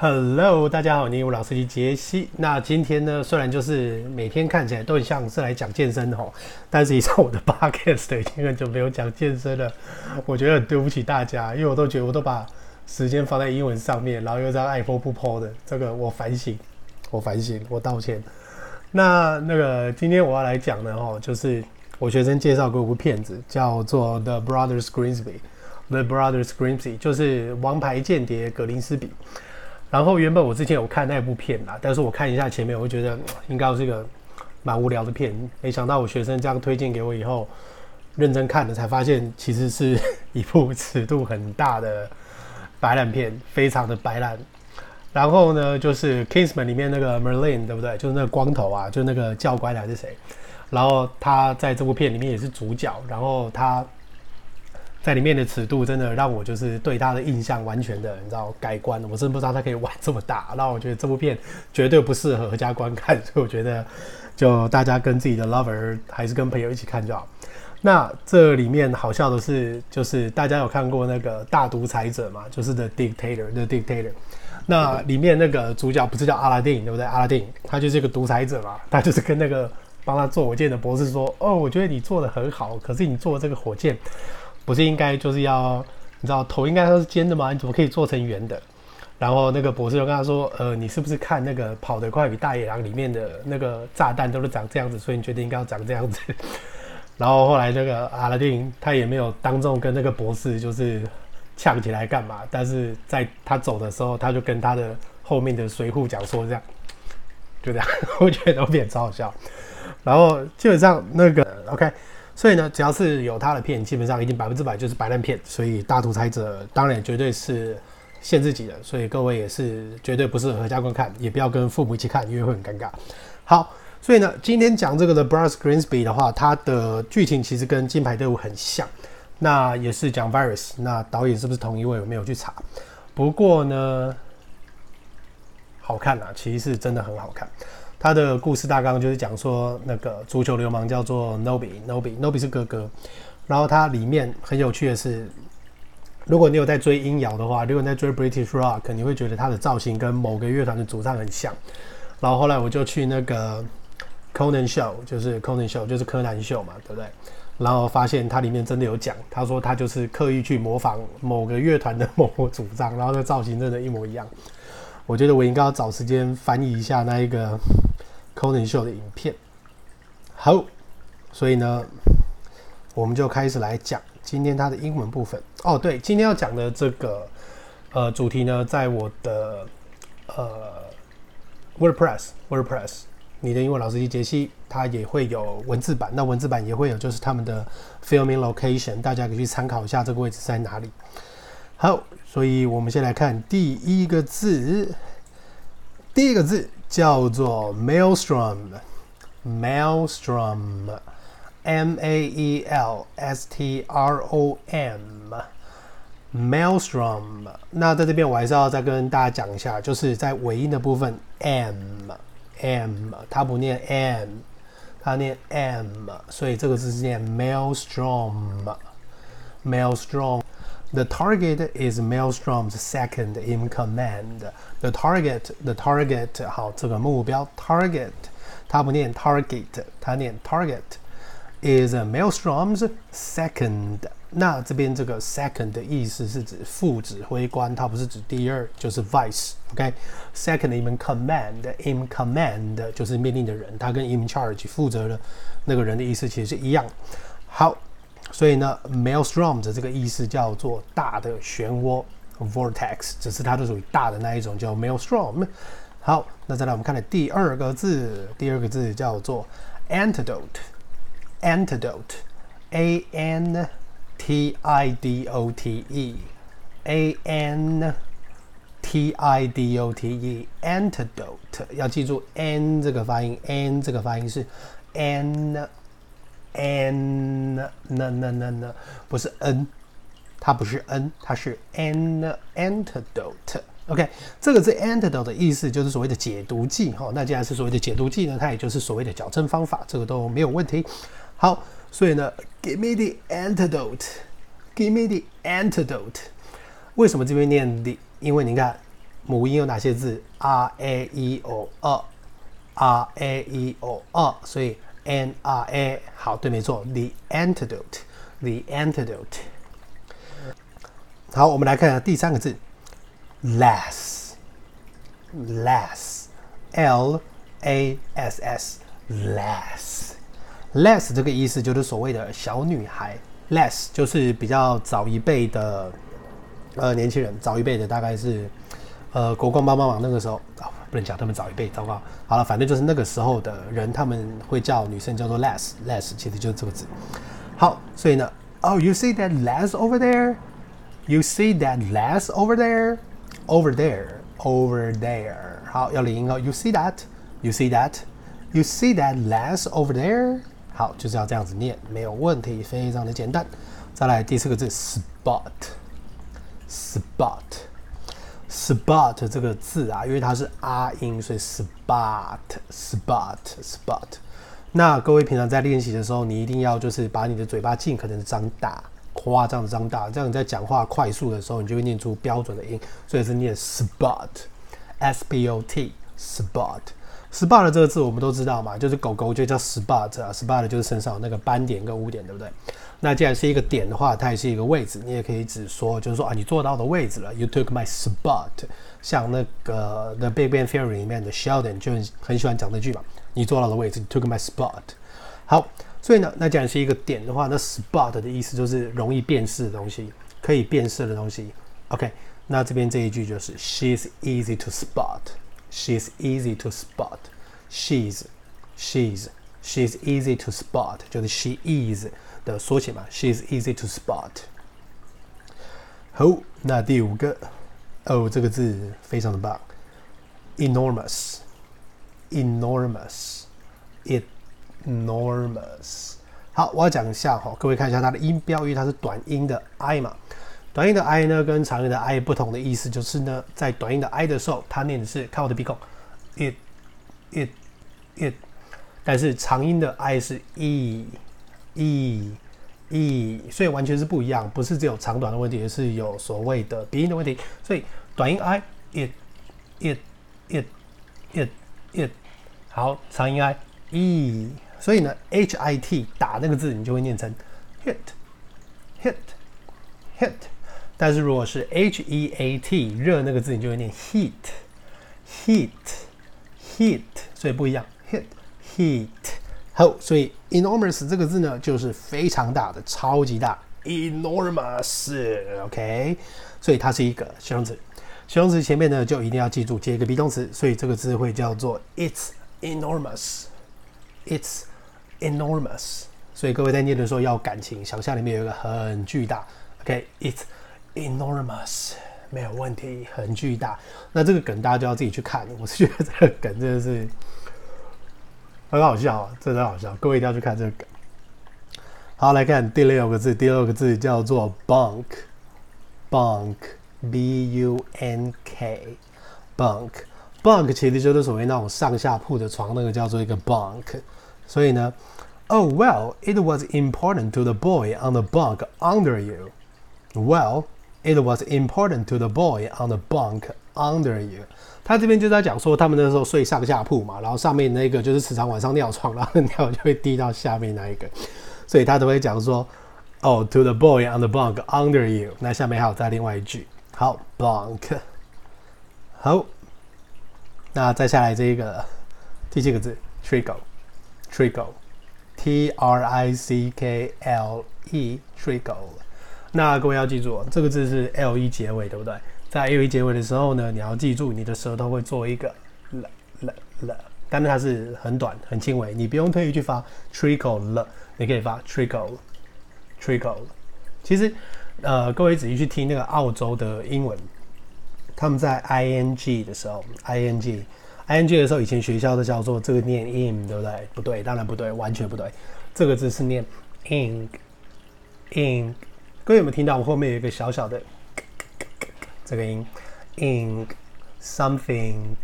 Hello，大家好，你我老司机杰西。那今天呢，虽然就是每天看起来都很像是来讲健身吼，但是以上我的 podcast 已经很久没有讲健身了，我觉得很对不起大家，因为我都觉得我都把时间放在英文上面，然后又在爱 po 不 po 的，这个我反省，我反省，我道歉。那那个今天我要来讲的吼，就是我学生介绍过一部片子，叫做 The Brothers Grimsby，The Brothers Grimsby 就是王牌间谍格林斯比。然后原本我之前有看那部片啦，但是我看一下前面，我就觉得应该是个蛮无聊的片。没想到我学生这样推荐给我以后，认真看了才发现，其实是 一部尺度很大的白烂片，非常的白烂。然后呢，就是 Kingsman 里面那个 Merlin，对不对？就是那个光头啊，就那个教官还是谁？然后他在这部片里面也是主角，然后他。在里面的尺度真的让我就是对他的印象完全的，你知道改观。我真不知道他可以玩这么大，那我觉得这部片绝对不适合合家观看，所以我觉得就大家跟自己的 lover 还是跟朋友一起看就好。那这里面好笑的是，就是大家有看过那个大独裁者嘛，就是 The Dictator，The Dictator。那里面那个主角不是叫阿拉丁，对不对？阿拉丁他就是一个独裁者嘛，他就是跟那个帮他做火箭的博士说：“哦，我觉得你做的很好，可是你做这个火箭。”不是应该就是要你知道头应该都是尖的吗？你怎么可以做成圆的？然后那个博士就跟他说：“呃，你是不是看那个跑得快比大野狼里面的那个炸弹都是长这样子，所以你决定应该要长这样子？” 然后后来那个阿拉丁他也没有当众跟那个博士就是呛起来干嘛，但是在他走的时候，他就跟他的后面的随扈讲说这样，就这样，我觉得都变超好笑。然后基本上那个 OK。所以呢，只要是有他的片，基本上已经百分之百就是白烂片。所以大独裁者当然绝对是限自己的，所以各位也是绝对不适合家观看，也不要跟父母一起看，因为会很尴尬。好，所以呢，今天讲这个的 Brothers Greensby 的话，它的剧情其实跟《金牌队伍》很像，那也是讲 virus。那导演是不是同一位？我没有去查。不过呢，好看啊，其实是真的很好看。他的故事大纲就是讲说，那个足球流氓叫做 Nobby，Nobby，Nobby 是哥哥。然后它里面很有趣的是，如果你有在追音摇的话，如果你在追 British Rock，你会觉得他的造型跟某个乐团的主唱很像。然后后来我就去那个 Conan Show，就是 Conan Show，就是柯南秀嘛，对不对？然后发现它里面真的有讲，他说他就是刻意去模仿某个乐团的某个主唱，然后那造型真的一模一样。我觉得我应该要找时间翻译一下那一个 Conan Show 的影片。好，所以呢，我们就开始来讲今天它的英文部分。哦，对，今天要讲的这个呃主题呢，在我的呃 WordPress WordPress，你的英文老师机杰西，它也会有文字版。那文字版也会有，就是他们的 filming location，大家可以去参考一下这个位置在哪里。好。所以，我们先来看第一个字。第一个字叫做 maelstrom，maelstrom，m a e l s t r o m，maelstrom。那在这边，我还是要再跟大家讲一下，就是在尾音的部分，M，M，它不念 M，它念 M，所以这个字是念 Maelstrom，Maelstrom。The target is Maelstrom's second in command. The target, the target，好，这个目标 target，它不念 target，它念 target，is Maelstrom's second。那这边这个 second 的意思是指副指挥官，它不是指第二，就是 vice。OK，second in command，in command 就是命令的人，它跟 in charge 负责的那个人的意思其实是一样。好。 所以呢，Maelstrom 的这个意思叫做大的漩涡，vortex，只是它都属于大的那一种，叫 Maelstrom。好，那再来我们看的第二个字，第二个字叫做 antidote，antidote，a n t i d o t e，a n t i d o t e，antidote，要记住 n 这个发音，n 这个发音是 n。N n n n 不是 n，它不是 n，它是 an antidote。OK，这个字 antidote 的意思就是所谓的解毒剂哈。那既然是所谓的解毒剂呢，它也就是所谓的矫正方法，这个都没有问题。好，所以呢，give me the antidote，give me the antidote。为什么这边念 the？因为你看母音有哪些字？r a e o 二 r a e o 二所以 n r a 好，对，没错，the antidote，the antidote。好，我们来看下第三个字，lass，lass，l a s s，lass，lass 这个意思就是所谓的小女孩，lass 就是比较早一辈的呃年轻人，早一辈的大概是呃国光帮帮忙那个时候啊、不能讲他们早一辈，糟糕，好了，反正就是那个时候的人，他们会叫女生叫做 lass，lass 其实就是这个字。好，所以呢，Oh you see that lass over there？You see that lass over there, over there, over there. 好，要连音哦。You see that? You see that? You see that lass over there? 好，就是要这样子念，没有问题，非常的简单。再来第四个字，spot, spot, spot 这个字啊，因为它是啊音，所以 spot, spot, spot。那各位平常在练习的时候，你一定要就是把你的嘴巴尽可能的张大。夸张的张大，这样你在讲话快速的时候，你就会念出标准的音，所以是念 spot，s p o t，spot，spot 这个字我们都知道嘛，就是狗狗就叫 spot 啊，spot 就是身上那个斑点跟污点，对不对？那既然是一个点的话，它也是一个位置，你也可以只说，就是说啊，你坐到的位置了，you took my spot。像那个 The Big Bang Theory 里面的 Sheldon 就很很喜欢讲这句嘛，你坐到的位置，you took my spot。好。所以呢，那既然是一个点的话，那 spot 的意思就是容易辨识的东西，可以辨识的东西。OK，那这边这一句就是 She's easy to spot. She's easy to spot. She's, she's, she's easy to spot，就是 she is 的缩写嘛。She's easy to spot。好，那第五个，哦，这个字非常的棒，enormous, enormous, it。enormous，好，我要讲一下哈，各位看一下它的音标，因为它是短音的 i 嘛， 短音的 i 呢跟长音的 i 不同的意思就是呢，在短音的 i 的时候，它念的是看我的鼻孔，it it it，但是长音的 i 是 e e e，所以完全是不一样，不是只有长短的问题，而是有所谓的鼻音的问题，所以短音 i it it it it it，好，长音 i e。所以呢，h i t 打那个字，你就会念成 hit，hit，hit。但是如果是 h e a t 热那个字，你就会念 heat，heat，heat。所以不一样，hit，heat。好，所以 enormous 这个字呢，就是非常大的，超级大，enormous。OK，所以它是一个形容词。形容词前面呢，就一定要记住接一个 be 动词，所以这个字会叫做 it's enormous。It's enormous，所以各位在念的时候要感情，想象里面有一个很巨大。OK，It's enormous，没有问题，很巨大。那这个梗大家就要自己去看。我是觉得这个梗真的是很好笑啊，真的好笑。各位一定要去看这个梗。好，来看第六个字，第六个字叫做 bunk，bunk，b u n k，bunk，bunk 其实就是所谓那种上下铺的床，那个叫做一个 bunk。所以呢，Oh well, it was important to the boy on the bunk under you. Well, it was important to the boy on the bunk under you. 他这边就在讲说，他们那时候睡上下铺嘛，然后上面那个就是时常晚上尿床，然后尿就会滴到下面那一个，所以他都会讲说，Oh, to the boy on the bunk under you. 那下面还有再另外一句，好，bunk，好，那再下来这一个第七个字，trickle。Trickle，T R I C K L E，trickle。那各位要记住，这个字是 L E 结尾，对不对？在 L E 结尾的时候呢，你要记住你的舌头会做一个 l l l，但是它是很短很轻微，你不用特意去发 trickle 了，你可以发 trickle，trickle。其实，呃，各位仔细去听那个澳洲的英文，他们在 I N G 的时候，I N G。ing 的时候，以前学校都叫做这个念 in，对不对？不对，当然不对，完全不对。这个字是念 ing，ing。各位有没有听到我后面有一个小小的这个音？ing something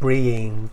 bring。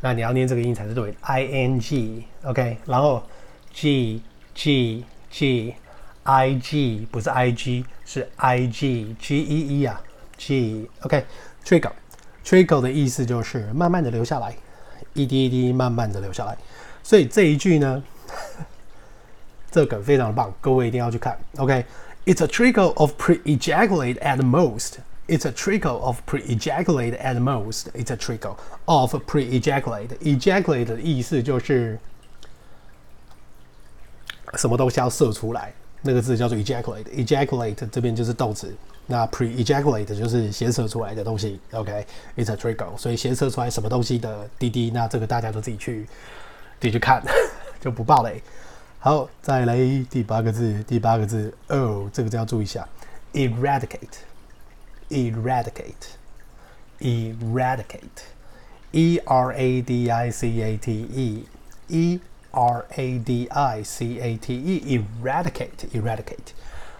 那你要念这个音才是对的，ing。OK，然后 g g g i g 不是 i g 是 i g g e e 啊。G，OK，trickle，trickle 的意思就是慢慢的流下来，一滴一滴慢慢的流下来。所以这一句呢，这个非常的棒，各位一定要去看。OK，it's a trickle of pre-ejaculate at most。It's a trickle of pre-ejaculate at most. It's a trickle of pre-ejaculate. Ejaculate 的意思就是什么东西要射出来，那个字叫做 ejaculate。ejaculate 这边就是动词，那 pre-ejaculate 就是先射出来的东西。OK，it's a trickle，所以先射出来什么东西的滴滴，那这个大家都自己去自己去看，就不爆雷。好，再来第八个字，第八个字哦，这个字要注意一下，eradicate。eradicate, eradicate, e r a d i c a t e, e r a d i c a t e, eradicate, eradicate。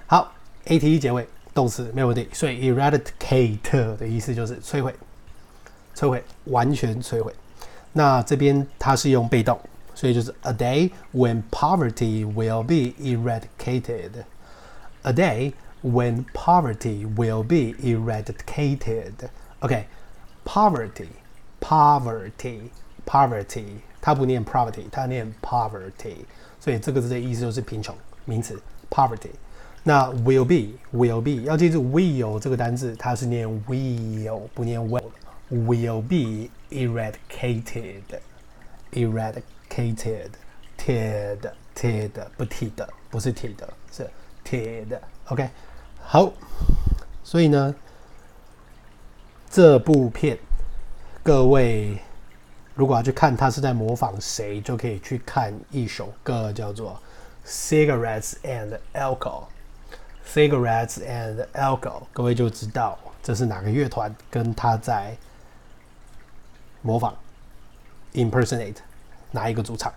好，a t e 结尾，动词没有问题。所以 eradicate 的意思就是摧毁，摧毁，完全摧毁。那这边它是用被动，所以就是 a day when poverty will be eradicated. A day when poverty will be eradicated. OK, poverty, poverty, poverty，它不念 poverty，它念 poverty，所以这个字的意思就是贫穷，名词 poverty。那 will be, will be，要记住 will 这个单字，它是念 will，不念 will。will be eradicated, eradicated, Ted, ted，不 t 的，不是 t 的，是 ted。OK。好，所以呢，这部片各位如果要去看，他是在模仿谁，就可以去看一首歌，叫做《Cigarettes and Alcohol》。Cigarettes and Alcohol，各位就知道这是哪个乐团跟他在模仿 impersonate 哪一个主场。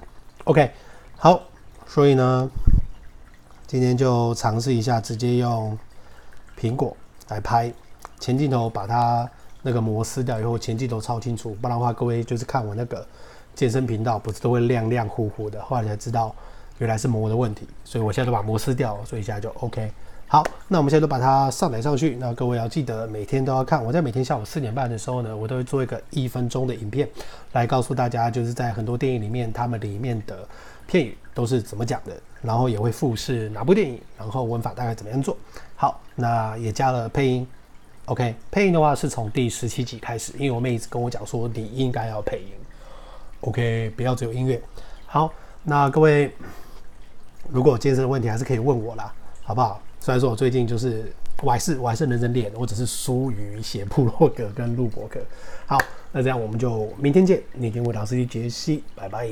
OK，好，所以呢，今天就尝试一下，直接用。苹果来拍前镜头，把它那个膜撕掉以后，前镜头超清楚。不然的话，各位就是看我那个健身频道，不是都会亮亮糊糊的。后来才知道原来是膜的问题，所以我现在都把膜撕掉，所以现在就 OK。好，那我们现在都把它上载上去。那各位要记得每天都要看。我在每天下午四点半的时候呢，我都会做一个一分钟的影片，来告诉大家，就是在很多电影里面，他们里面的片语都是怎么讲的，然后也会复试哪部电影，然后文法大概怎么样做。好，那也加了配音，OK，配音的话是从第十七集开始，因为我妹一直跟我讲说你应该要配音，OK，不要只有音乐。好，那各位如果有健身的问题，还是可以问我啦，好不好？虽然说我最近就是我还是我还是认真练，我只是疏于写部落格跟录博客。好，那这样我们就明天见，你听我老师杰西，拜拜。